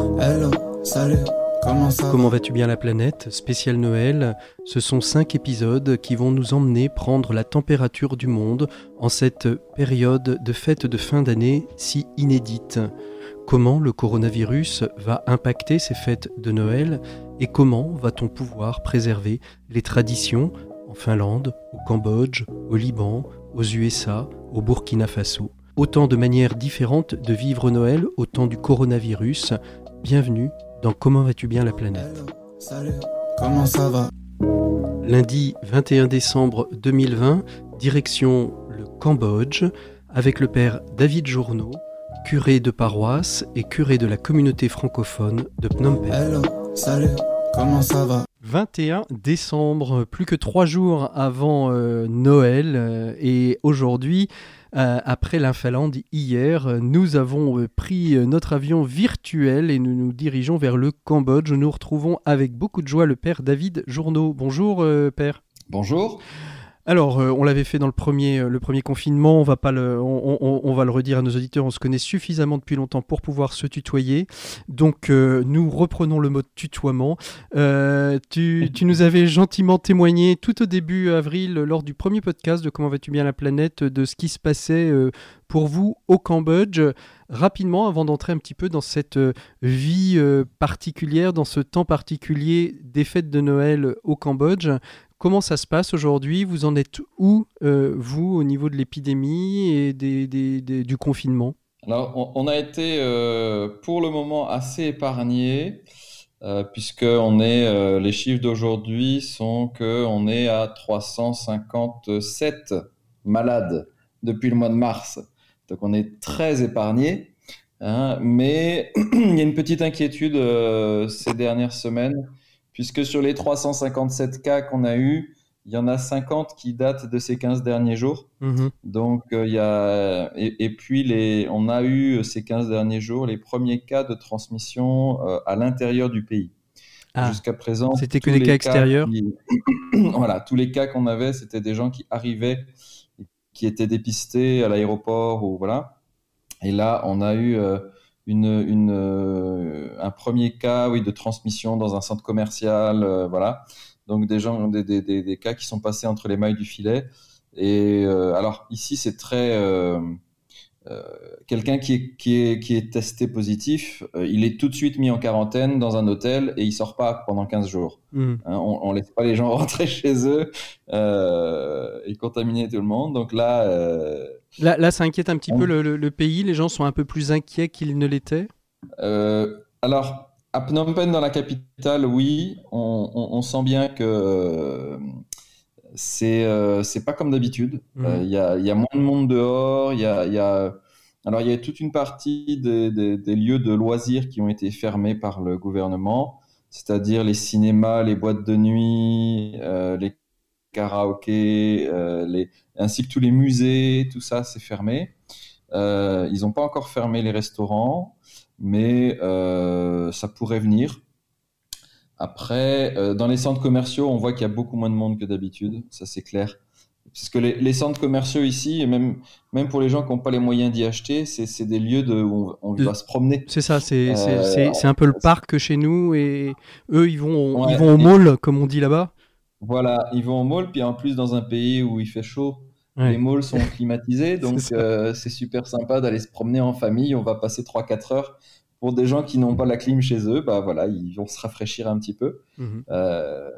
Hello, salut. Comment Comment vas-tu bien la planète? Spécial Noël, ce sont cinq épisodes qui vont nous emmener prendre la température du monde en cette période de fête de fin d'année si inédite. Comment le coronavirus va impacter ces fêtes de Noël et comment va-t-on pouvoir préserver les traditions en Finlande, au Cambodge, au Liban, aux USA, au Burkina Faso? Autant de manières différentes de vivre Noël au temps du coronavirus. Bienvenue dans Comment vas-tu bien la planète salut. Comment ça va? Lundi 21 décembre 2020, direction le Cambodge avec le père David Journeau, curé de paroisse et curé de la communauté francophone de Phnom Penh. Hello, salut. Comment ça va? 21 décembre, plus que trois jours avant euh, Noël euh, et aujourd'hui, euh, après la Finlande hier, nous avons euh, pris notre avion virtuel et nous nous dirigeons vers le Cambodge. Nous retrouvons avec beaucoup de joie le père David Journeau. Bonjour euh, père. Bonjour. Alors, euh, on l'avait fait dans le premier, euh, le premier confinement, on va, pas le, on, va le redire à nos auditeurs, on se connaît suffisamment depuis longtemps pour pouvoir se tutoyer. Donc, euh, nous reprenons le mot tutoiement. Tu, tu nous avais gentiment témoigné tout au début avril, lors du premier podcast de Comment vas-tu bien la planète, de ce qui se passait pour vous au Cambodge. Rapidement, avant d'entrer un petit peu dans cette vie particulière, dans ce temps particulier des fêtes de Noël au Cambodge, Comment ça se passe aujourd'hui? Vous en êtes où, euh, vous, au niveau de l'épidémie et du confinement? Alors, on, a été euh, pour le moment assez épargné, euh, puisque euh, les chiffres d'aujourd'hui sont que on est à 357 malades depuis le mois de mars. Donc, on est très épargné. hein. mais il y a une petite inquiétude ces dernières semaines, puisque sur les 357 cas qu'on a eus, il y en a 50 qui datent de ces 15 derniers jours. Mhm. Donc, euh, y a, et, et puis, les, on a eu euh, ces 15 derniers jours les premiers cas de transmission euh, à l'intérieur du pays. Ah, Jusqu'à présent, c'était que des cas extérieurs qui- voilà, tous les cas qu'on avait, c'était des gens qui arrivaient, qui étaient dépistés à l'aéroport ou voilà. Et là, on a eu euh, une, une, un premier cas, oui, de transmission dans un centre commercial, euh, voilà. Donc des gens, des, des, des, des cas qui sont passés entre les mailles du filet. Et euh, alors ici, c'est très euh, quelqu'un qui est, qui, est, qui est testé positif, il est tout de suite mis en quarantaine dans un hôtel et il sort pas pendant 15 jours. Mhm. Hein, on, laisse pas les gens rentrer chez eux et contaminer tout le monde. Donc là, Là, là, ça inquiète un petit On- peu le, le- le pays. Les gens sont un peu plus inquiets qu'ils ne l'étaient. euh, alors à Phnom Penh dans la capitale, oui, on, on- on sent bien que c'est euh, pas comme d'habitude. Mhm. Euh, Il y, a, y a moins de monde dehors. Il y a, y a- alors il y a toute une partie des, des- des lieux de loisirs qui ont été fermés par le gouvernement, c'est-à-dire les cinémas, les boîtes de nuit, euh, les karaokés, euh, les, ainsi que tous les musées, tout ça c'est fermé. Ils n'ont pas encore fermé les restaurants, mais euh, ça pourrait venir. Après, euh, dans les centres commerciaux, on voit qu'il y a beaucoup moins de monde que d'habitude, ça c'est clair. Parce que les, les centres commerciaux ici, et même, même pour les gens qui n'ont pas les moyens d'y acheter, c'est des lieux de, où on, va se promener. C'est ça, c'est Euh, un peu le parc chez nous et eux, ils vont, Ouais. ils vont au mall, comme on dit là-bas. Voilà, ils vont au mall, puis en plus dans un pays où il fait chaud, Ouais. les malls sont climatisés, donc euh, c'est super sympa d'aller se promener en famille. On va passer 3-4 heures. Pour des gens qui n'ont pas la clim chez eux, bah voilà, ils vont se rafraîchir un petit peu. Mhm. Euh,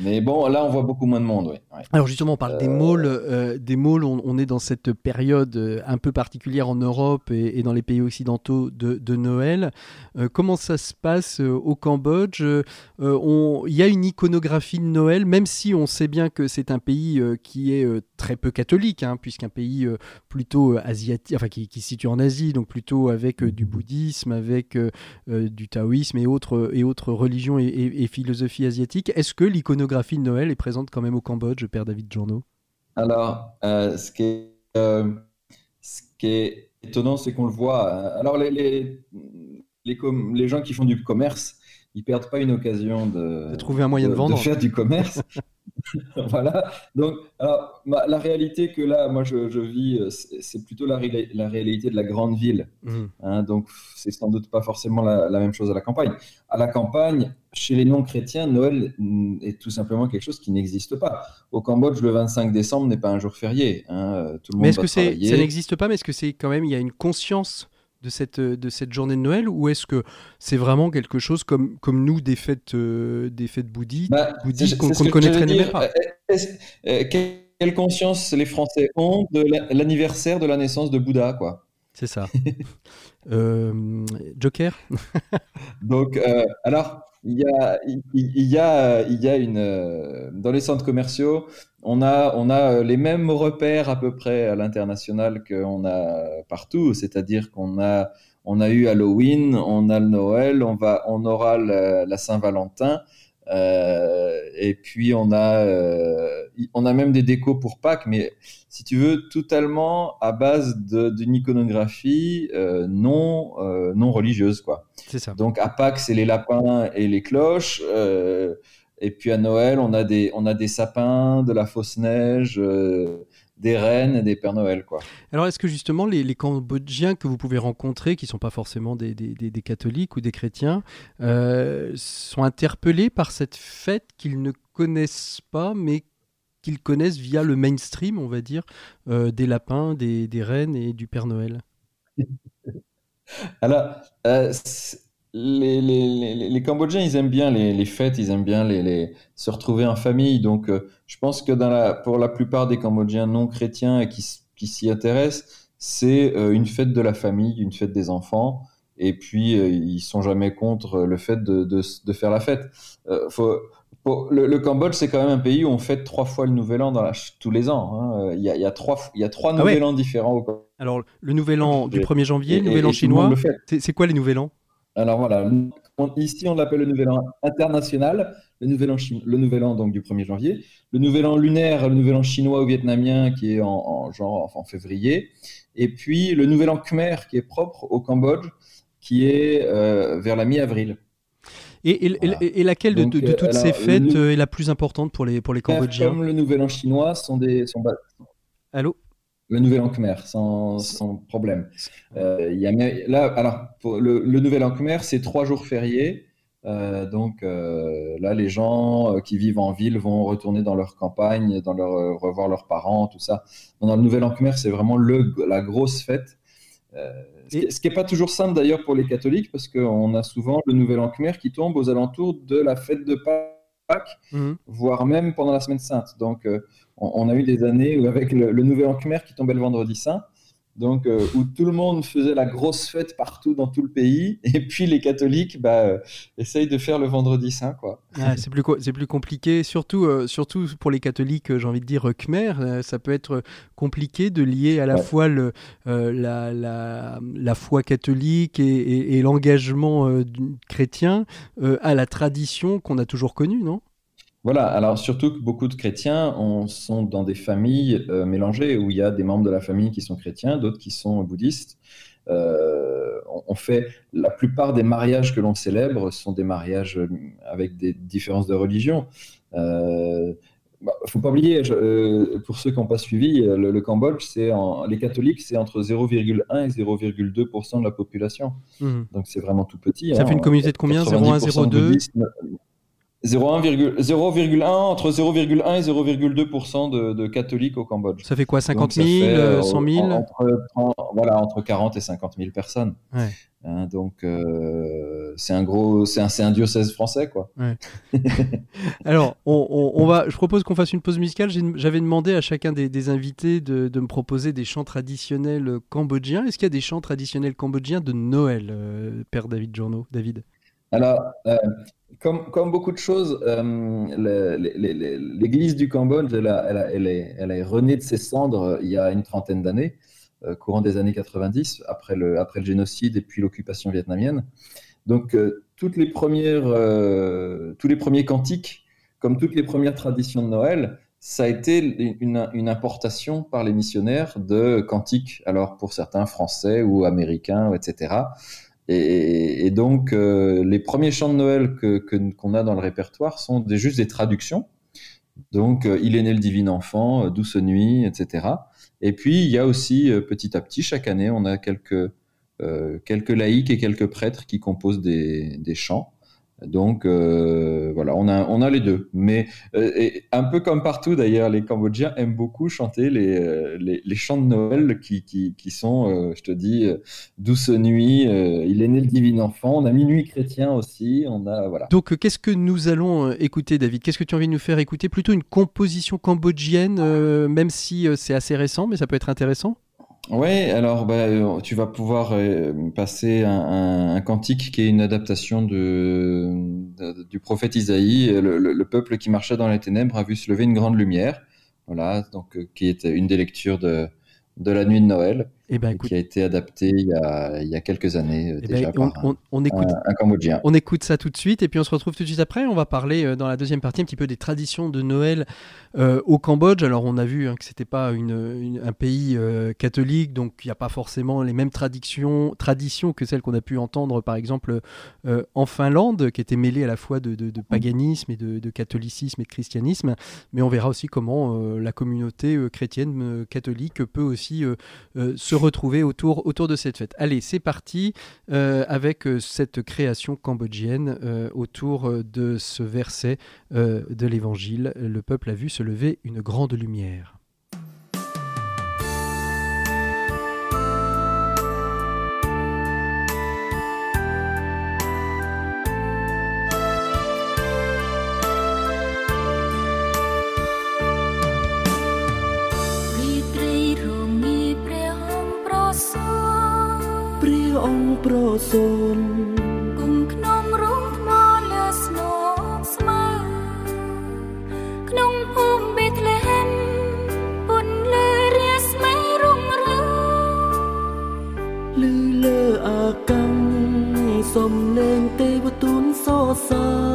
mais bon, là, on voit beaucoup moins de monde, oui. Ouais. Alors justement, on parle des malls. euh, des malls, on, on est dans cette période euh, un peu particulière en Europe et, et dans les pays occidentaux de, de Noël. Euh, comment ça se passe euh, au Cambodge? Euh, Il y a une iconographie de Noël, même si on sait bien que c'est un pays euh, qui est euh, très peu catholique, hein, puisqu'un pays euh, plutôt euh, asiatique, enfin qui, qui se situe en Asie, donc plutôt avec euh, du bouddhisme, avec euh, euh, du taoïsme et autres, et autres religions et, et- et philosophies asiatiques. Est-ce que l'iconographie de Noël est présente quand même au Cambodge, Père David Journeau Alors, euh, ce, qui est, euh, ce qui est étonnant, c'est qu'on le voit. Alors, les, les gens qui font du commerce, ils perdent pas une occasion de, de trouver un moyen de, vendre, de faire du commerce. voilà. Donc, alors, la réalité que là, moi, je, vis, euh, c'est plutôt la, la, réalité de la grande ville. Mmh. Hein, donc, c'est sans doute pas forcément la, même chose à la campagne. À la campagne, chez les non-chrétiens, Noël est tout simplement quelque chose qui n'existe pas. Au Cambodge, le 25 décembre n'est pas un jour férié. Hein, tout le monde mais est-ce que ça n'existe pas, mais est-ce que c'est quand même, il y a une conscience de cette, de cette journée de Noël ou est-ce que c'est vraiment quelque chose comme, comme nous des fêtes, euh, des fêtes bouddhiques, bah, qu'on ne connaîtrait même pas? Euh, euh, Quelle conscience les Français ont de l'anniversaire de la naissance de Bouddha quoi? C'est ça. Joker? Donc, alors, il y a, il, y a, il y a une, dans les centres commerciaux, on a, on a euh, les mêmes repères à peu près à l'international qu'on a partout, c'est-à-dire qu'on a, on a eu Halloween, on a le Noël, on, va, on aura la, Saint-Valentin, euh, et puis on a, euh, on a même des décos pour Pâques, mais si tu veux, totalement à base d'une iconographie non, non religieuse. Quoi. Ça. Donc à Pâques, c'est les lapins et les cloches. Et puis à Noël, on a des, on a des sapins, de la fausse neige, euh, des rennes et des Pères Noël. Quoi. Alors est-ce que justement les, les, Cambodgiens que vous pouvez rencontrer, qui ne sont pas forcément des, des, des, catholiques ou des chrétiens, euh, sont interpellés par cette fête qu'ils ne connaissent pas, mais qu'ils connaissent via le mainstream, on va dire, euh, des lapins, des, des rennes et du Père Noël? Alors, les, les, les, Cambodgiens, ils aiment bien les, fêtes, ils aiment bien les, se retrouver en famille. Donc, euh, je pense que dans la, pour la plupart des Cambodgiens non chrétiens et qui, qui s'y intéressent, c'est euh, une fête de la famille, une fête des enfants. Et puis, euh, ils sont jamais contre le fait de, de, de faire la fête. Faut, le, Cambodge, c'est quand même un pays où on fête trois fois le Nouvel An dans la, tous les ans. Hein. Il, y a, y a, trois, y a trois ah Nouvel An différents au Cambodge. Alors, le Nouvel An du 1er janvier, le Nouvel An chinois, c'est quoi les Nouvel An alors voilà, ici on l'appelle le Nouvel An international, le Nouvel An, le nouvel an donc du 1er janvier, le Nouvel An lunaire, le Nouvel An chinois ou vietnamien qui est en, genre en février, et puis le Nouvel An khmer qui est propre au Cambodge, qui est euh, vers la mi-avril. Et, et, laquelle de, de, toutes ces fêtes est la plus importante pour les, pour les Cambodgiens? Comme le Nouvel An chinois sont des... Sont... Allô? Le Nouvel An Khmer, sans, sans problème. Euh, y a, là, alors, pour le, Nouvel An Khmer, c'est trois jours fériés. Euh, donc euh, là, les gens qui vivent en ville vont retourner dans leur campagne, dans leur, revoir leurs parents, tout ça. Dans le Nouvel An Khmer, c'est vraiment le, la grosse fête. ce qui n'est pas toujours simple d'ailleurs pour les catholiques, parce qu'on a souvent le Nouvel An Khmer qui tombe aux alentours de la fête de Pâques, mmh. voire même pendant la Semaine Sainte. Donc on, a eu des années où avec le, Nouvel An Khmer qui tombait le vendredi saint, donc euh, où tout le monde faisait la grosse fête partout dans tout le pays, et puis les catholiques bah, euh, essayent de faire le vendredi saint. Quoi. c'est, plus, plus compliqué, surtout, euh, surtout pour les catholiques, j'ai envie de dire Khmer, ça peut être compliqué de lier à la fois le, la, la, foi catholique et, et l'engagement chrétien à la tradition qu'on a toujours connue, non? Voilà, alors surtout que beaucoup de chrétiens sont dans des familles euh, mélangées où il y a des membres de la famille qui sont chrétiens, d'autres qui sont bouddhistes. Euh, on fait la plupart des mariages que l'on célèbre sont des mariages euh, avec des différences de religion. Euh, bah, faut pas oublier, pour ceux qui n'ont pas suivi, le, Cambodge, c'est les catholiques, c'est entre 0,1 et 0,2% de la population. Mmh. Donc c'est vraiment tout petit. Ça fait une hein. communauté de combien? 0,1, 0,2 0,1 entre 0,1 et 0,2% de, de, catholiques au Cambodge. Ça fait quoi 50 000 100 000 entre, voilà, entre 40 et 50 000 personnes. Ouais. Hein, donc euh, c'est un gros, c'est un, un, diocèse français quoi. Ouais. Alors on, on, va, je propose qu'on fasse une pause musicale. J'avais demandé à chacun des, des invités de, de, me proposer des chants traditionnels cambodgiens. Est-ce qu'il y a des chants traditionnels cambodgiens de Noël, euh, Père David Journeau David? Alors, euh, comme, beaucoup de choses, euh, l'Église du Cambodge, elle, est, elle, renée de ses cendres euh, il y a une trentaine d'années, courant des années 90, après le, génocide et puis l'occupation vietnamienne. Donc, toutes les premières, tous les premiers cantiques, comme toutes les premières traditions de Noël, ça a été une, importation par les missionnaires de cantiques, alors pour certains français ou américains, etc. Et, donc, euh, les premiers chants de Noël que qu'on a dans le répertoire sont des, juste des traductions. Donc, euh, Il est né le divin enfant, Douce nuit, etc. Et puis, il y a aussi, petit à petit, chaque année, on a quelques, quelques laïcs et quelques prêtres qui composent des, des chants. Donc euh, voilà, on a, on a les deux. Mais euh, un peu comme partout d'ailleurs, les Cambodgiens aiment beaucoup chanter les, euh, les, chants de Noël qui, qui, sont, je te dis, Douce nuit, il est né le divin enfant, on a Minuit chrétien aussi, on a voilà. Donc qu'est-ce que nous allons écouter David? Qu'est-ce que tu as envie de nous faire écouter? Plutôt une composition cambodgienne, même si c'est assez récent, mais ça peut être intéressant? Oui, alors bah, euh, tu vas pouvoir euh, passer un, cantique qui est une adaptation de, du prophète Isaïe. Le, le, peuple qui marchait dans les ténèbres a vu se lever une grande lumière. Voilà, donc euh, qui est une des lectures de la nuit de Noël. Eh ben, qui a été adapté il y a, il y a quelques années euh, eh ben, déjà on, par on, écoute, un, Cambodgien. On écoute ça tout de suite et puis on se retrouve tout de suite après. On va parler euh, dans la deuxième partie un petit peu des traditions de Noël euh, au Cambodge. Alors on a vu hein, que c'était pas une, un pays catholique, donc il n'y a pas forcément les mêmes traditions, traditions que celles qu'on a pu entendre par exemple en Finlande, qui étaient mêlées à la fois de, de, paganisme et de, de, catholicisme et de christianisme. Mais on verra aussi comment la communauté chrétienne catholique peut aussi se retrouver autour, de cette fête. Allez, c'est parti euh, avec euh, cette création cambodgienne euh, autour de ce verset de l'Évangile. Le peuple a vu se lever une grande lumière. សូនគុំក្នុងរូងថ្មលើស្នូស្មើក្នុងភូមិបេតលេហែមពុនលើរាស្មីរុងរឿងលឺលើអាកាំងសំលេងទេវទូនសរសើរ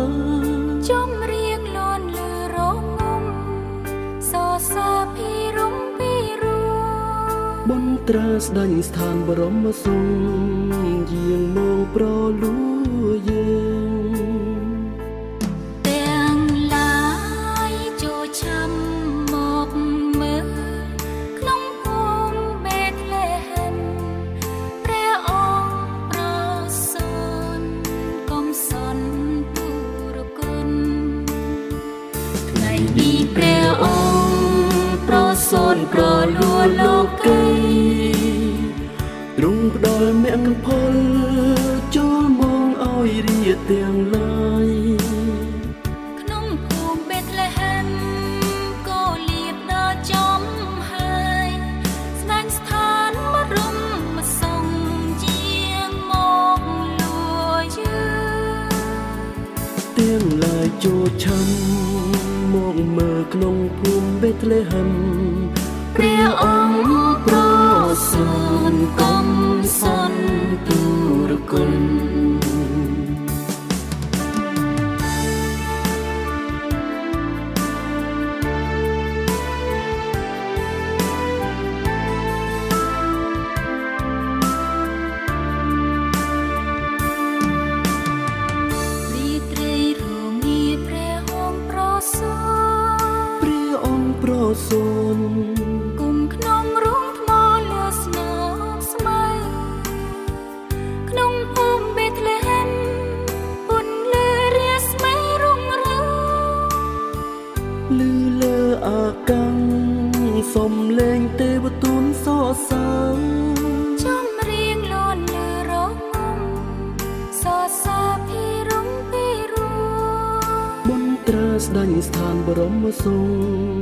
ត្រាស្ដេញស្ថានបរមសុំយាងមកប្រលួយើងទាំងឡាយចូលឆាំមកមើលក្នុងភូមិបេតលេហែមព្រះអង្គប្រសូនកុំសនទូរគុណថ្ងៃនេះព្រះអង្គប្រសូនប្រលួលោកីទ្រង់ផ្ដល់មគ្គផលចូលមកឲ្យរាទាំងឡាយក្នុងភូមិបេតលេហែមក៏លៀបដល់ចំហើយស្ដេចស្ថានមរំមសងជាងមកលួយើងទាំងឡាយចូលឆាំមកមើលក្នុងភូមិបេតលេហែមព្រះអង្គ បរមសូរ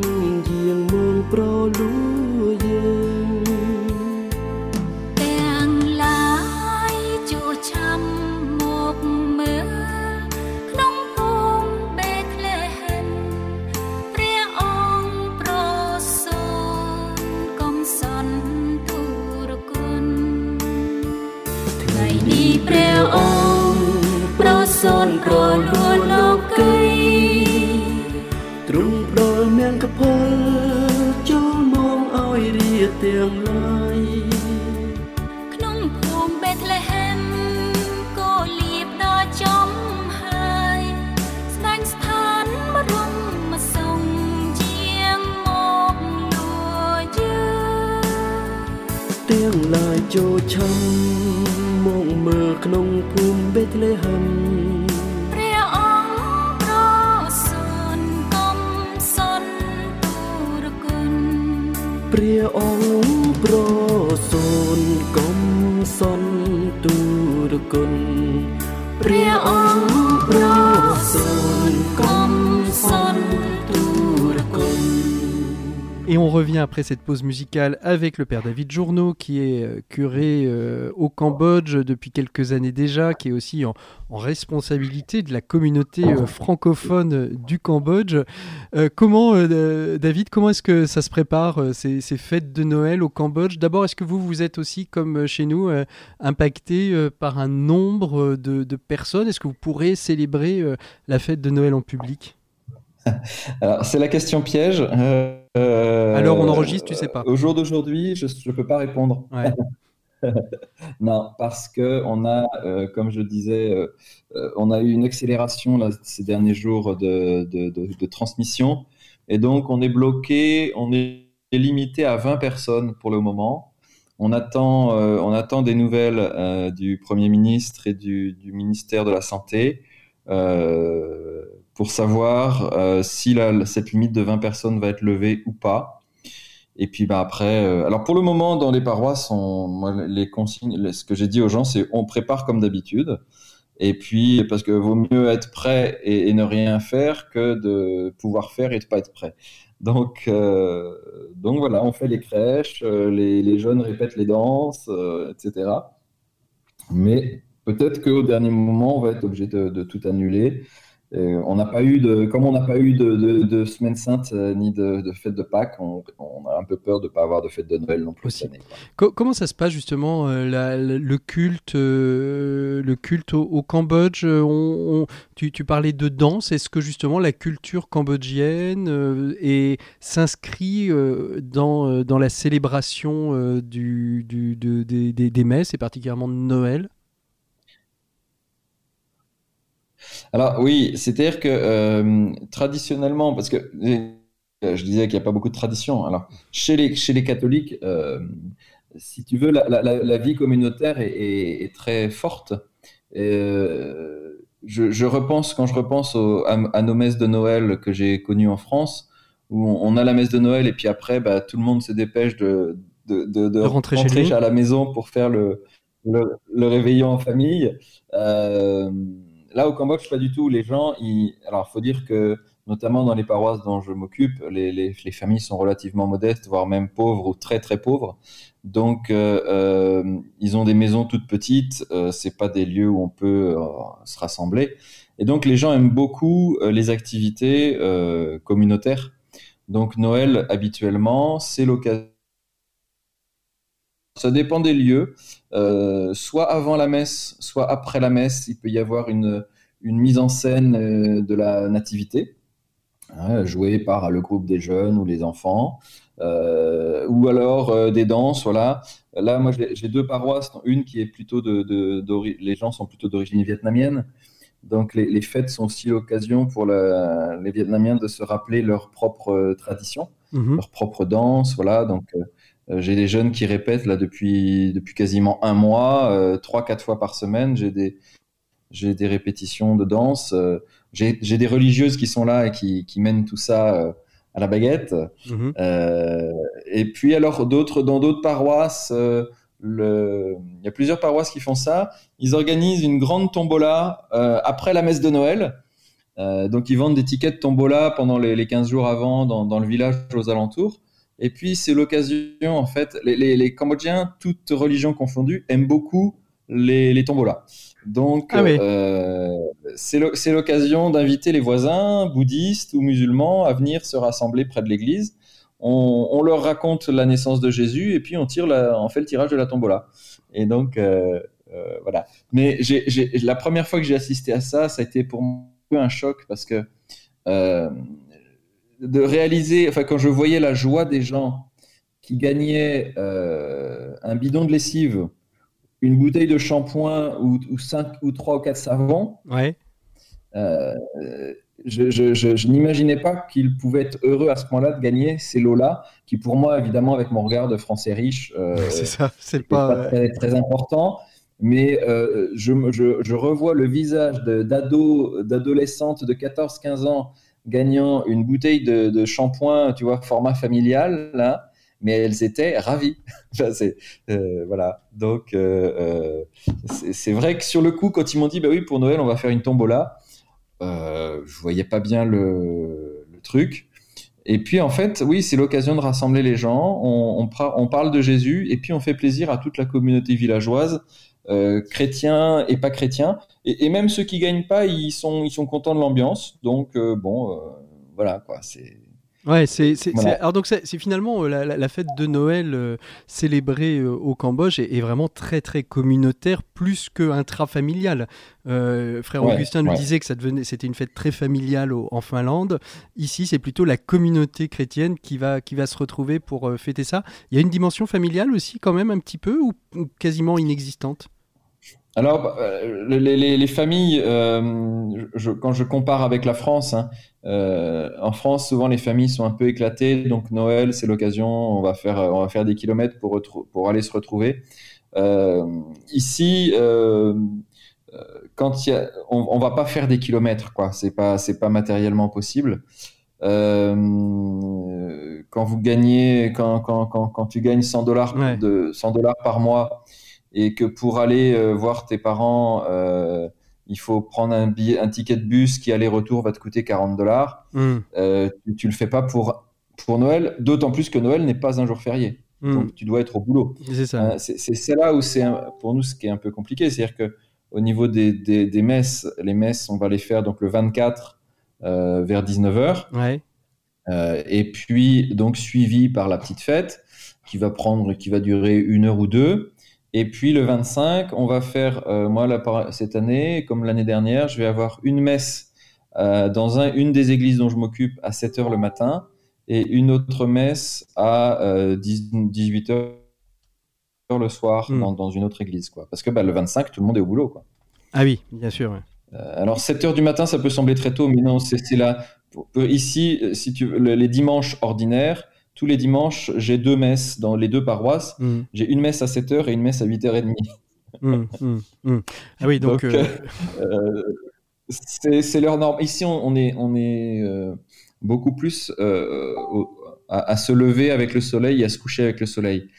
ព្រះអង្គប្រសូនកំសនទូរគុណព្រះអង្គប្រសូន Et on revient après cette pause musicale avec le père David Journeau, qui est euh, curé euh, au Cambodge depuis quelques années déjà, qui est aussi en, responsabilité de la communauté euh, francophone du Cambodge. Comment, David, comment est-ce que ça se prépare, ces, fêtes de Noël au Cambodge? D'abord, est-ce que vous, vous êtes aussi, comme chez nous, impacté par un nombre de, personnes? Est-ce que vous pourrez célébrer la fête de Noël en public? Alors, c'est la question piège. Euh, euh, Alors, on enregistre, tu sais pas. Au jour d'aujourd'hui, je ne peux pas répondre. Ouais. Non, parce que on a, euh, comme je le disais, euh, euh, on a eu une accélération là, ces derniers jours de, de- de- de transmission. Et donc, on est bloqué, on est limité à 20 personnes pour le moment. On attend, euh, on attend des nouvelles euh, du Premier ministre et du, du ministère de la Santé euh, pour savoir euh, si cette limite de 20 personnes va être levée ou pas. Et puis bah après, euh, alors pour le moment dans les paroisses, on, les consignes, ce que j'ai dit aux gens, c'est on prépare comme d'habitude. Et puis parce que vaut mieux être prêt et, ne rien faire que de pouvoir faire et de pas être prêt. Donc euh, donc voilà, on fait les crèches, les, jeunes répètent les danses, etc. Mais peut-être qu'au dernier moment, on va être obligé de tout annuler. Euh, on n'a pas eu de, comme on n'a pas eu de, de, de semaine sainte euh, ni de, de fête de Pâques, on, on a un peu peur de ne pas avoir de fête de Noël non plus cette année. Co- comment ça se passe justement euh, la- la- le culte, le culte au, au Cambodge on- on- tu, tu parlais de danse. Est-ce que justement la culture cambodgienne s'inscrit dans, dans la célébration du, du- de- des- des- des messes et particulièrement de Noël? Alors oui, c'est-à-dire que euh, traditionnellement, parce que euh, je disais qu'il n'y a pas beaucoup de tradition. Alors chez les, chez les catholiques, euh, si tu veux, la, la- la- la vie communautaire est, est- est très forte. Euh, je, je repense, quand je repense au- à, à nos messes de Noël que j'ai connues en France, où on, on a la messe de Noël et puis après, bah, tout le monde se dépêche de, de, de- de De rentrer chez lui. à la maison pour faire le, le, le réveillon en famille. Euh, là, au Cambodge, pas du tout. Les gens, ils... alors, faut dire que, notamment dans les paroisses dont je m'occupe, les, les, les familles sont relativement modestes, voire même pauvres ou très très pauvres. Donc, euh, euh, ils ont des maisons toutes petites. Euh, c'est pas des lieux où on peut euh, se rassembler. Et donc, les gens aiment beaucoup les activités communautaires. Donc, Noël, habituellement, c'est l'occasion. Ça dépend des lieux. Euh, soit avant la messe, soit après la messe, il peut y avoir une, une mise en scène euh, de la nativité, hein, jouée par le groupe des jeunes ou les enfants, euh, ou alors euh, des danses. Voilà. Là, moi, j'ai deux paroisses, une qui est plutôt de, les gens sont plutôt d'origine vietnamienne. Donc, les, les fêtes sont aussi l'occasion pour la- les Vietnamiens de se rappeler leurs propres euh, traditions Mhm. leur propre danse, voilà. Donc, j'ai des jeunes qui répètent là depuis depuis quasiment un mois, euh, trois quatre fois par semaine. J'ai des j'ai des répétitions de danse. euh, j'ai des religieuses qui sont là et qui qui mènent tout ça euh, à la baguette. Mhm. Euh, et puis alors d'autres dans d'autres paroisses, euh, le... il y a plusieurs paroisses qui font ça. Ils organisent une grande tombola euh, après la messe de Noël. Euh, donc ils vendent des tickets de tombola pendant les, les 15 jours avant dans, dans le village aux alentours. Et puis c'est l'occasion en fait, les, les, les Cambodgiens, toutes religions confondues, aiment beaucoup les, les tombolas. Donc Ah oui. euh, c'est l'o- c'est l'occasion d'inviter les voisins bouddhistes ou musulmans à venir se rassembler près de l'église. On, on leur raconte la naissance de Jésus et puis on tire la, on fait le tirage de la tombola. Et donc euh, euh, voilà. Mais la première fois que j'ai assisté à ça, ça a été pour moi un choc parce que de réaliser, enfin quand je voyais la joie des gens qui gagnaient euh, un bidon de lessive, une bouteille de shampoing ou, ou cinq ou trois ou quatre savons, Ouais. Euh, je, je, je, je n'imaginais pas qu'il pouvait être heureux à ce point-là de gagner ces lots-là, qui pour moi, évidemment, avec mon regard de français riche, euh, c'est ça, c'est pas. pas très, très important. Mais je, me- je, je revois le visage de- d'ado, d'adolescente de 14-15 ans gagnant une bouteille de, shampoing, tu vois, format familial, là. Mais elles étaient ravies. Euh, voilà. Donc, euh, euh, c'est vrai que sur le coup, quand ils m'ont dit, bah oui, pour Noël, on va faire une tombola, euh, je voyais pas bien le, truc. Et puis en fait, oui, c'est l'occasion de rassembler les gens. On parle de Jésus et puis on fait plaisir à toute la communauté villageoise, euh, chrétiens et pas chrétiens. Et, et même ceux qui gagnent pas, ils sont, ils sont contents de l'ambiance. Donc euh, bon, euh, voilà quoi. C'est Ouais, c'est c'est- Voilà. alors donc c'est finalement la, la- la fête de Noël célébrée au Cambodge est, est vraiment très très communautaire plus que intrafamiliale. Euh, frère Ouais, Augustin nous ouais. disait que ça devenait c'était une fête très familiale au- en Finlande. Ici, c'est plutôt la communauté chrétienne qui va qui va se retrouver pour euh, fêter ça. Il y a une dimension familiale aussi quand même un petit peu ou, ou quasiment inexistante? Alors, euh, les, les- les familles, euh, je- quand je compare avec la France, hein, euh, en France, souvent les familles sont un peu éclatées. Donc Noël, c'est l'occasion, on va faire, on va faire des kilomètres pour, aller se retrouver. Euh, ici, quand il y a, on, on va pas faire des kilomètres, quoi. C'est pas, c'est pas matériellement possible. Quand vous gagnez, quand, quand, quand, quand tu gagnes 100 dollars Ouais. de 100 dollars par mois et que pour aller euh, voir tes parents, euh, il faut prendre un billet, un ticket de bus qui aller-retour va te coûter 40 dollars. Hum, Euh, tu, tu le fais pas pour pour Noël, d'autant plus que Noël n'est pas un jour férié. hum, Donc tu dois être au boulot. c'est ça. C'est là où c'est pour nous ce qui est un peu compliqué, c'est-à-dire que au niveau des, des, des messes, les messes, on va les faire donc le 24 euh, vers 19h, Ouais. euh, et puis donc suivi par la petite fête qui va prendre, qui va durer une heure ou deux. Et puis le 25, on va faire, euh, moi là, cette année, comme l'année dernière, je vais avoir une messe euh, dans un, une des églises dont je m'occupe à 7 heures le matin et une autre messe à euh, 10 18 heures le soir Hmm. dans, dans une autre église. Quoi. Parce que bah, le 25, tout le monde est au boulot. Quoi. Ah oui, bien sûr. ouais. Euh, alors 7 heures du matin, ça peut sembler très tôt, mais non, c'est là. Ici, euh, si tu veux, le- les dimanches ordinaires, tous les dimanches, j'ai deux messes dans les deux paroisses. Hum, J'ai une messe à 7 heures et une messe à 8h30. hum, hum, hum. Ah oui, donc. Donc, euh, Euh, c'est leur norme. Ici, on, on est, on est euh, beaucoup plus au- à, à se lever avec le soleil et à se coucher avec le soleil.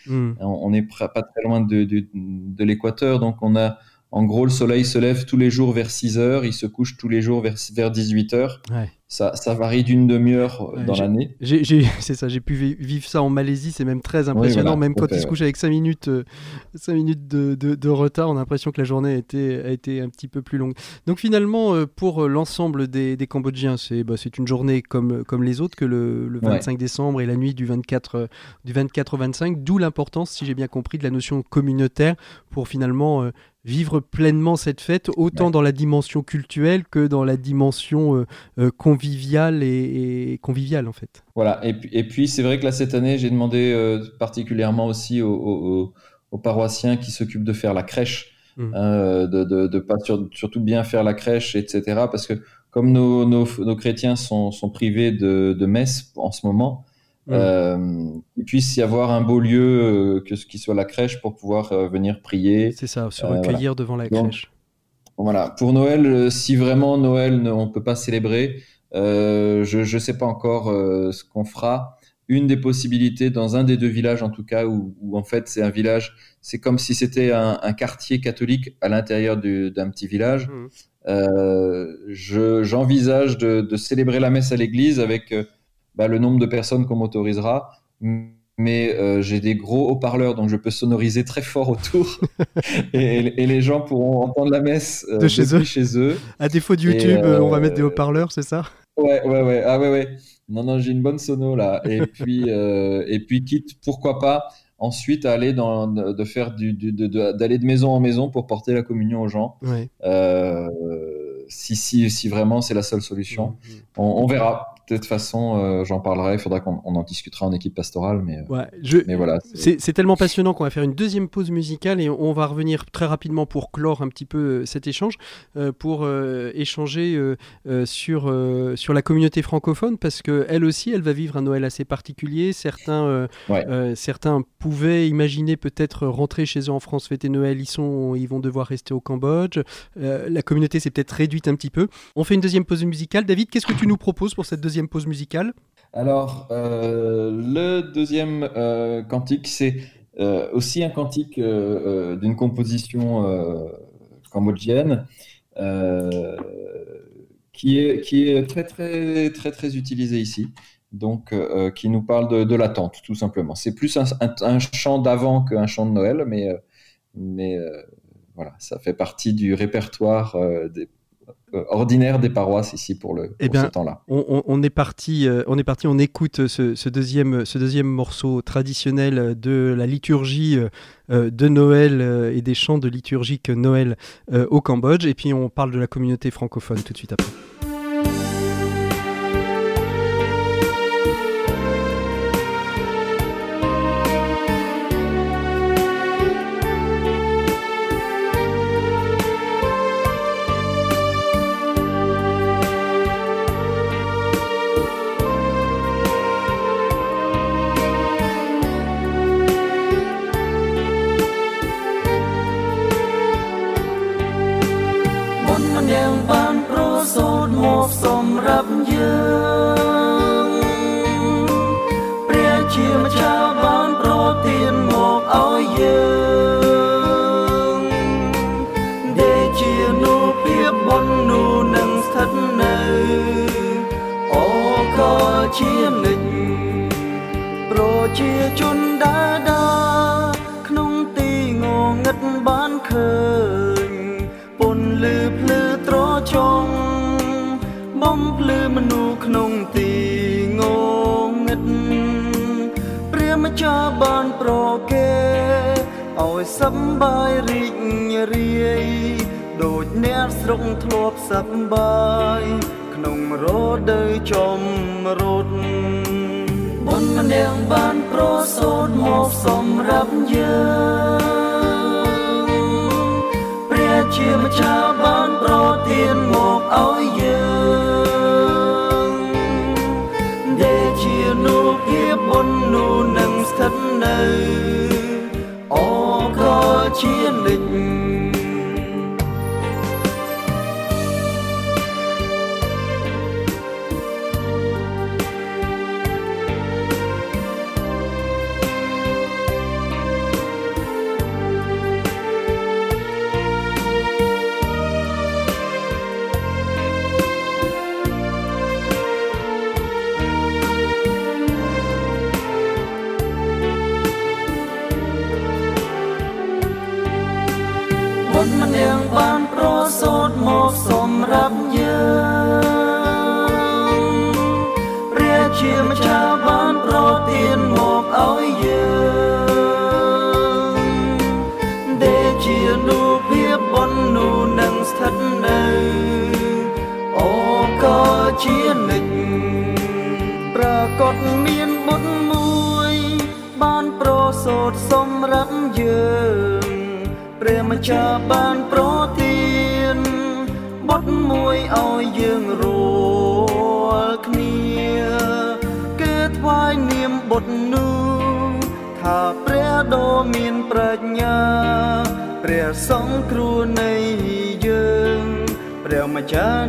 On n'est pas très loin de, de, de l'équateur, donc on a, en gros, le soleil se lève tous les jours vers 6 heures, il se couche tous les jours vers, vers 18 heures. Ouais. Ça, ça varie d'une demi-heure euh, Ouais, dans l'année. C'est ça, j'ai pu vi- vivre ça en Malaisie, c'est même très impressionnant, voilà, même quand il fait, se ouais. couche avec 5 minutes, euh, cinq minutes de, de- de retard, on a l'impression que la journée a été, a été un petit peu plus longue. Donc finalement, euh, pour euh, l'ensemble des, des Cambodgiens, c'est, bah, une journée comme, comme les autres que le, le Ouais. 25 décembre et la nuit du 24, euh, du 24 au 25, d'où l'importance, si j'ai bien compris, de la notion communautaire pour finalement vivre pleinement cette fête, autant Ouais. dans la dimension culturelle que dans la dimension euh, euh, conviviale et, et conviviale en fait. Voilà. Et puis, et puis c'est vrai que là, cette année, j'ai demandé euh, particulièrement aussi aux, aux- aux- aux paroissiens qui s'occupent de faire la crèche, Mm. hein, de, de, de pas sur- surtout bien faire la crèche, etc. Parce que comme nos, nos, nos chrétiens sont, sont privés de, de messe en ce moment, Mm. euh, il puisse y avoir un beau lieu, euh, que ce qui soit la crèche, pour pouvoir euh, venir prier. C'est ça, se Euh, recueillir devant la Donc, crèche. Voilà. Pour Noël, euh, si vraiment Noël, ne- on peut pas célébrer, euh, je ne sais pas encore euh, ce qu'on fera. Une des possibilités, dans un des deux villages en tout cas, où, où en fait c'est un village, c'est comme si c'était un, un quartier catholique à l'intérieur du- d'un petit village. Mhm. Euh, je- J'envisage de, de célébrer la messe à l'église avec euh, bah, le nombre de personnes qu'on m'autorisera. Mais euh, j'ai des gros haut-parleurs, donc je peux sonoriser très fort autour. et, et les gens pourront entendre la messe euh, De chez eux. chez eux. À défaut de YouTube, euh, on va euh, mettre des haut-parleurs, c'est ça? Ouais, ouais, ouais. Ah ouais, ouais. Non, non, j'ai une bonne sono là. Et puis, euh, et puis quitte, pourquoi pas, ensuite aller dans, de faire du, du- de- d'aller de maison en maison pour porter la communion aux gens. Ouais. Euh, si, si, si vraiment c'est la seule solution. Mhm. On, on verra. Toute façon, euh, j'en parlerai. Il faudra qu'on on en discutera en équipe pastorale, mais, euh, Ouais, je, mais voilà. c'est- tellement passionnant qu'on va faire une deuxième pause musicale et on va revenir très rapidement pour clore un petit peu euh, cet échange, euh, pour euh, échanger sur, sur la communauté francophone parce que elle aussi, elle va vivre un Noël assez particulier. Certains, Ouais. certains pouvaient imaginer peut-être rentrer chez eux en France fêter Noël. Ils sont, ils vont devoir rester au Cambodge. La communauté s'est peut-être réduite un petit peu. On fait une deuxième pause musicale. David, qu'est-ce que tu nous proposes pour cette deuxième pause musicale Alors, euh, le deuxième euh, cantique, c'est euh, aussi un cantique d'une composition cambodgienne qui est, qui est très, très, très, très utilisée ici. Donc, qui nous parle de, l'attente, tout simplement. C'est plus un, chant d'avant qu'un chant de Noël, mais, mais voilà, ça fait partie du répertoire des, ordinaire des paroisses ici pour, le, Eh pour bien, ce temps-là. On, est parti, euh, on est parti, on écoute ce, ce deuxième, ce deuxième morceau traditionnel de la liturgie euh, euh, de Noël euh, et des chants de liturgique Noël euh, au Cambodge, et puis on parle de la communauté francophone tout de suite après. បានប្រសូតមកសម្រាប់យើងព្រះជាម្ចាស់បានប្រទានមកឲ្យយើងដេកជានូភាពបុណ្យនោះនឹងស្ថិតនៅអូក៏ជានិច្ចប្រជាជន បានប្រគេឲ្យសប្បាយរីករាយដូចអ្នកស្រុកធ្លាប់សប្បាយក្នុងរដូវចំរុតបុណ្យម្នាក់បានប្រសូតមកសម្រាប់យើងព្រះជាម្ចាស់បានប្រទានមកឲ្យយើងដេកជានូភាពបុណ្យនោះនឹងស្ថិតនៅ អក៏ជានិច្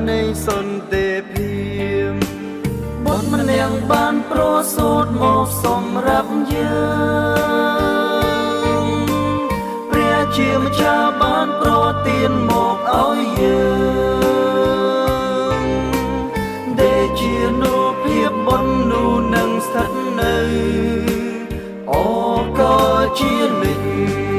នៃសន្តិភាពបុត្រម្នាក់បានប្រសូតមកសម្រាប់យើងព្រះជាម្ចាស់បានប្រទានមកឲ្យយើងដេកជានូភាពបុណ្យនោះនឹងស្ថិតនៅអូក៏ជានិច្ច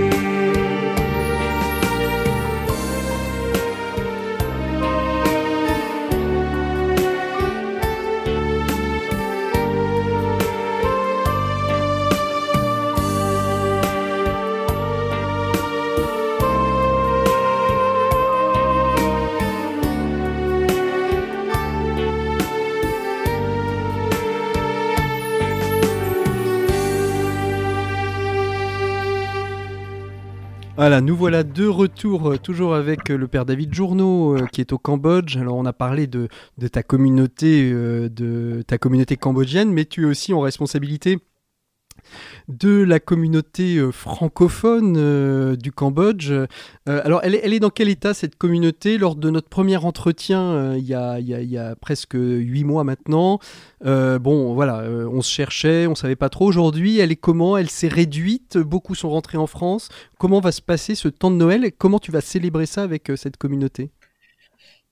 Voilà, nous voilà de retour, euh, toujours avec euh, le père David Journeau, euh, qui est au Cambodge. Alors, on a parlé de, ta communauté, de ta communauté cambodgienne, mais tu es aussi en responsabilité de la communauté euh, francophone euh, du Cambodge. Euh, alors, elle est, dans quel état cette communauté? Lors de notre premier entretien, il y, a, il y a- presque huit mois maintenant, bon, voilà, on se cherchait, on savait pas trop. Aujourd'hui, elle est comment? Elle s'est réduite Beaucoup sont rentrés en France. Comment va se passer ce temps de Noël? Comment tu vas célébrer ça avec cette communauté?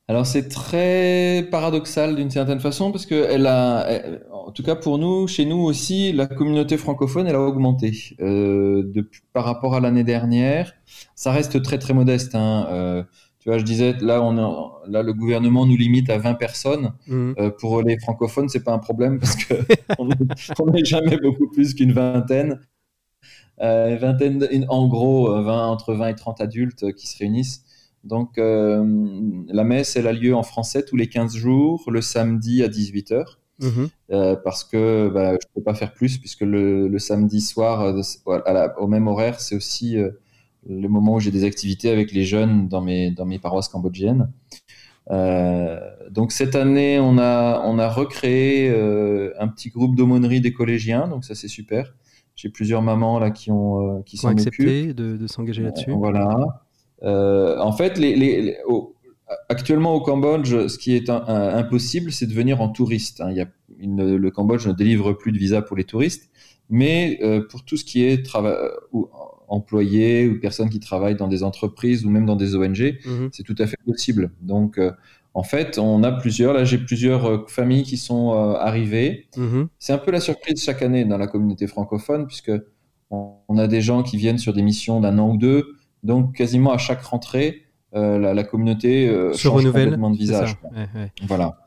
Alors c'est très paradoxal d'une certaine façon parce que elle a, elle- en tout cas pour nous, chez nous aussi, la communauté francophone, elle a augmenté euh, depuis, par rapport à l'année dernière. Ça reste très très modeste. Hein. Euh, tu vois, je disais là, on là le gouvernement nous limite à 20 personnes. Mhm. Euh, pour les francophones, c'est pas un problème parce que on est- on n'est jamais beaucoup plus qu'une vingtaine. Euh, vingtaine, de- en gros, euh, 20, entre 20 et 30 adultes euh, qui se réunissent. Donc, euh, la messe, elle a lieu en français tous les 15 jours, le samedi à 18h, Mhm. euh, parce que bah, je peux pas faire plus, puisque le, le samedi soir, euh, à la- au même horaire, c'est aussi euh, le moment où j'ai des activités avec les jeunes dans mes, dans mes paroisses cambodgiennes. Donc cette année, on a, on a recréé un petit groupe d'aumônerie des collégiens, donc ça c'est super. J'ai plusieurs mamans là qui ont qui ont accepté de, de s'engager là-dessus. Voilà. Euh, en fait, les, les- les- au- actuellement au Cambodge, ce qui est un- un- impossible, c'est de venir en touriste. hein. Il y a, il ne- le Cambodge ne délivre plus de visa pour les touristes, mais euh, pour tout ce qui est trava- ou employés ou personnes qui travaillent dans des entreprises ou même dans des ONG, Mhm. c'est tout à fait possible. Donc, euh, en fait, on a plusieurs. Là, j'ai plusieurs familles qui sont arrivées. Mhm. C'est un peu la surprise chaque année dans la communauté francophone, puisque on on a des gens qui viennent sur des missions d'un an ou deux. Donc, quasiment à chaque rentrée, euh, la, la communauté euh, Se change renouvelle. complètement de visage. Ouais, ouais. Voilà.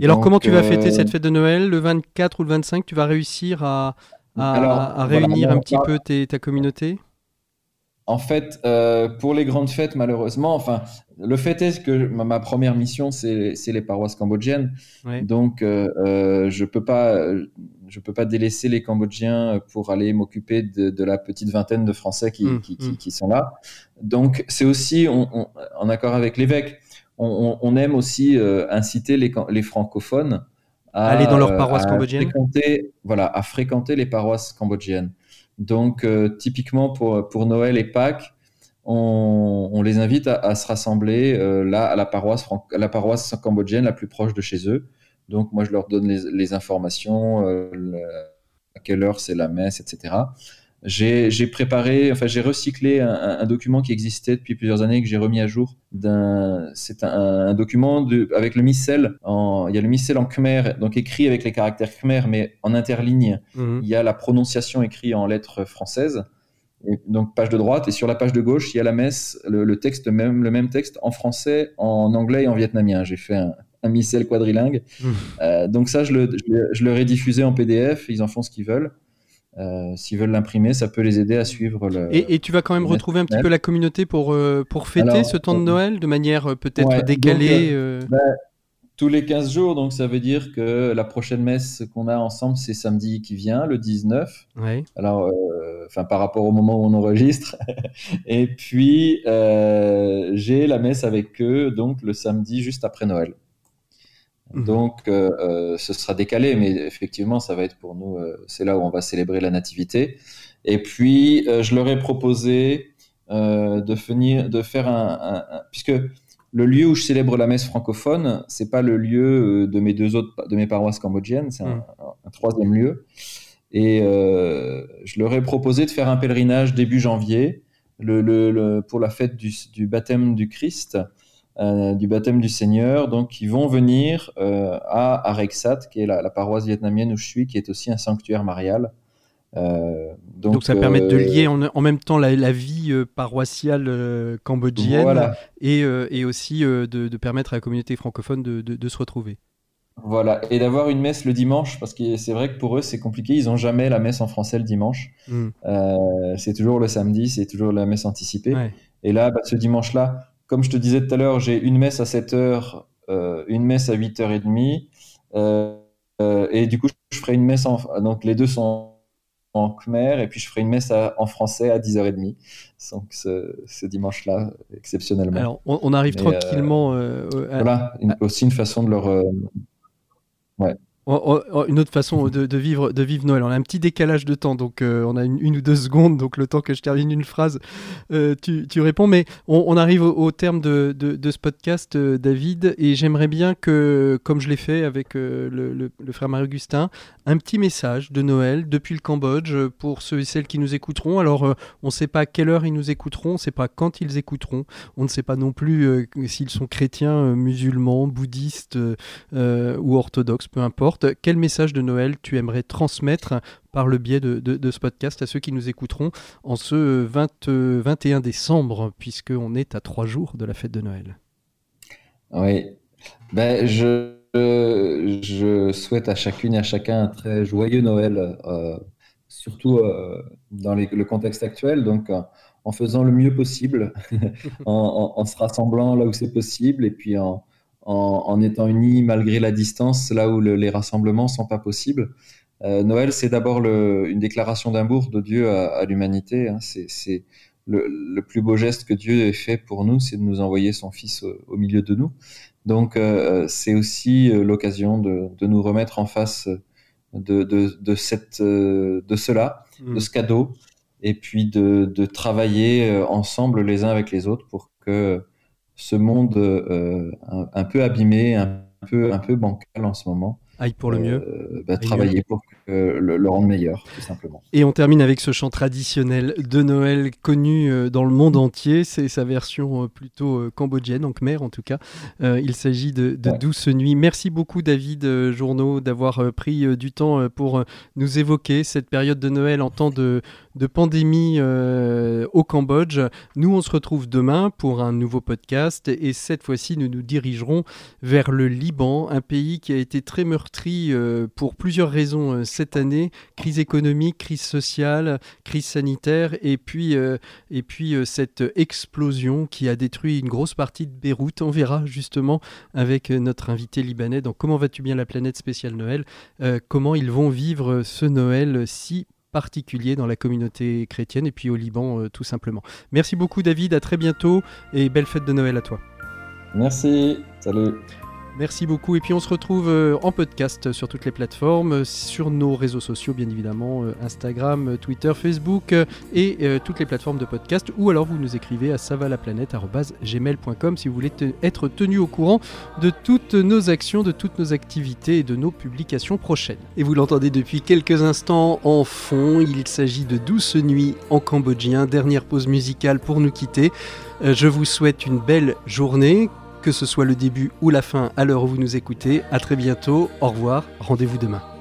Et alors, comment tu vas euh, fêter cette fête de Noël? Le 24 ou le 25, tu vas réussir à, à, Alors, à voilà, réunir un petit peu tes- ta communauté? En fait, euh, pour les grandes fêtes, malheureusement, enfin, le fait est que ma, première mission, c'est les paroisses cambodgiennes. Ouais. Donc, euh, euh, je peux pas, euh, je peux pas délaisser les Cambodgiens pour aller m'occuper de, de la petite vingtaine de Français qui, Mm, qui, qui- mm. qui sont là. Donc, c'est aussi, on- on- en accord avec l'évêque, on, aime aussi euh, inciter les, francophones à Aller dans leur euh, paroisse à cambodgienne. fréquenter, voilà, à fréquenter les paroisses cambodgiennes. Donc, euh, typiquement pour, pour Noël et Pâques, on, on les invite à, à se rassembler euh, là à la paroisse, la paroisse cambodgienne la plus proche de chez eux. Donc, moi, je leur donne les, les informations, euh, le- à quelle heure c'est la messe, etc. J'ai préparé, enfin, j'ai recyclé un, document qui existait depuis plusieurs années que j'ai remis à jour. C'est un, un document de, avec le missel. En, il y a le missel en khmer, donc écrit avec les caractères khmer, mais en interligne Mhm. il y a la prononciation écrite en lettres françaises. Et donc page de droite et sur la page de gauche il y a la messe, le, le texte même, le même texte en français, en anglais et en vietnamien. J'ai fait un missel quadrilingue. Mhm. Euh, donc ça je le, je, le- je leur ai diffusé en PDF. Ils en font ce qu'ils veulent. Euh, S'ils veulent l'imprimer, ça peut les aider à suivre le. Et, et tu vas quand même retrouver un petit peu la communauté pour, euh, pour fêter Alors, ce temps de Noël de manière peut-être ouais, décalée donc, euh, tous les 15 jours, donc ça veut dire que la prochaine messe qu'on a ensemble, c'est samedi qui vient, le 19. ouais. Alors, enfin, par rapport au moment où on enregistre. Et puis, j'ai la messe avec eux, donc le samedi juste après Noël. Mhm. Donc, euh, euh, ce sera décalé, mais effectivement, ça va être pour nous, euh, c'est là où on va célébrer la nativité. Et puis, euh, je leur ai proposé de, de faire un, un- un- puisque le lieu où je célèbre la messe francophone, c'est pas le lieu de mes deux autres, de mes paroisses cambodgiennes, c'est un, Mhm. troisième lieu. Et je leur ai proposé de faire un pèlerinage début janvier le, le- le- pour la fête du, du baptême du Christ, euh, du baptême du Seigneur. Donc, ils vont venir euh, à Areksat, qui est la, la paroisse vietnamienne où je suis, qui est aussi un sanctuaire marial. Euh, donc, Donc, ça permet de lier en, en même temps la, la vie paroissiale cambodgienne Voilà, et, et aussi de, de permettre à la communauté francophone de, de- de se retrouver. voilà. Et d'avoir une messe le dimanche, parce que c'est vrai que pour eux, c'est compliqué. Ils n'ont jamais la messe en français le dimanche. Euh, c'est toujours le samedi, c'est toujours la messe anticipée. Ouais. Et là, bah, ce dimanche-là, comme je te disais tout à l'heure, j'ai une messe à 7h, euh, une messe à 8h30. Euh, euh, et du coup, je ferai une messe en... Donc, les deux sont en khmer et puis je ferai une messe en français à 10h30. Donc ce, dimanche-là, exceptionnellement. Alors, on, arrive tranquillement. voilà, aussi une façon de leur. ouais. Oh, oh, oh, une autre façon de, vivre, de vivre Noël. On a un petit décalage de temps, donc euh, on a une, ou deux secondes, donc le temps que je termine une phrase, euh, tu, réponds. Mais on, arrive au, terme de, ce podcast, euh, David, et j'aimerais bien que, comme je l'ai fait avec le, frère Marie-Augustin, un petit message de Noël depuis le Cambodge pour ceux et celles qui nous écouteront. Alors, on ne sait pas à quelle heure ils nous écouteront, on ne sait pas quand ils écouteront, on ne sait pas non plus s'ils sont chrétiens, musulmans, bouddhistes ou orthodoxes, peu importe. Quel message de Noël tu aimerais transmettre par le biais de, ce podcast à ceux qui nous écouteront en ce 21 décembre, puisqu'on est à trois jours de la fête de Noël Oui, ben, je, je souhaite à chacune et à chacun un très joyeux Noël, euh, surtout euh, dans le contexte actuel. Donc, en faisant le mieux possible, en, se rassemblant là où c'est possible et puis en, en, étant unis malgré la distance, là où les rassemblements sont pas possibles. Euh, Noël, c'est d'abord une déclaration d'amour de Dieu à, l'humanité. Hein. C'est le, plus beau geste que Dieu ait fait pour nous, c'est de nous envoyer son Fils au, milieu de nous. Donc, euh, c'est aussi euh, l'occasion de, nous remettre en face de, cette, de cela, de ce cadeau, et puis de, de travailler ensemble les uns avec les autres pour que ce monde euh, un, peu abîmé, un peu, un peu bancal en ce moment. Aille pour le mieux. Euh, bah, travailler pour le, rendre meilleur, tout simplement. Et on termine avec ce chant traditionnel de Noël connu euh, dans le monde entier. C'est sa version plutôt cambodgienne, donc mère en tout cas. il s'agit de, Douce Nuit. Merci beaucoup, David Journeau, d'avoir pris du temps pour nous évoquer cette période de Noël en temps de, de pandémie euh, au Cambodge. Nous, on se retrouve demain pour un nouveau podcast et cette fois-ci, nous nous dirigerons vers le Liban, un pays qui a été très meurtri euh, pour plusieurs raisons euh, cette année crise économique, crise sociale, crise sanitaire et puis, et puis cette explosion qui a détruit une grosse partie de Beyrouth. On verra justement avec notre invité libanais dans Comment vas-tu bien la planète spéciale Noël, comment ils vont vivre ce Noël si particulier dans la communauté chrétienne et puis au Liban euh, tout simplement. Merci beaucoup David, à très bientôt et belle fête de Noël à toi. Merci, salut. Merci beaucoup. Et puis on se retrouve euh, en podcast sur toutes les plateformes, sur nos réseaux sociaux bien évidemment, euh, Instagram, Twitter, Facebook et toutes les plateformes de podcast. Ou alors vous nous écrivez à savalaplanète.gmail.com si vous voulez être tenu au courant de toutes nos actions, de toutes nos activités et de nos publications prochaines. Et vous l'entendez depuis quelques instants en fond, il s'agit de Douce Nuit en cambodgien, dernière pause musicale pour nous quitter. Je vous souhaite une belle journée que ce soit le début ou la fin à l'heure où vous nous écoutez. À très bientôt, au revoir, rendez-vous demain.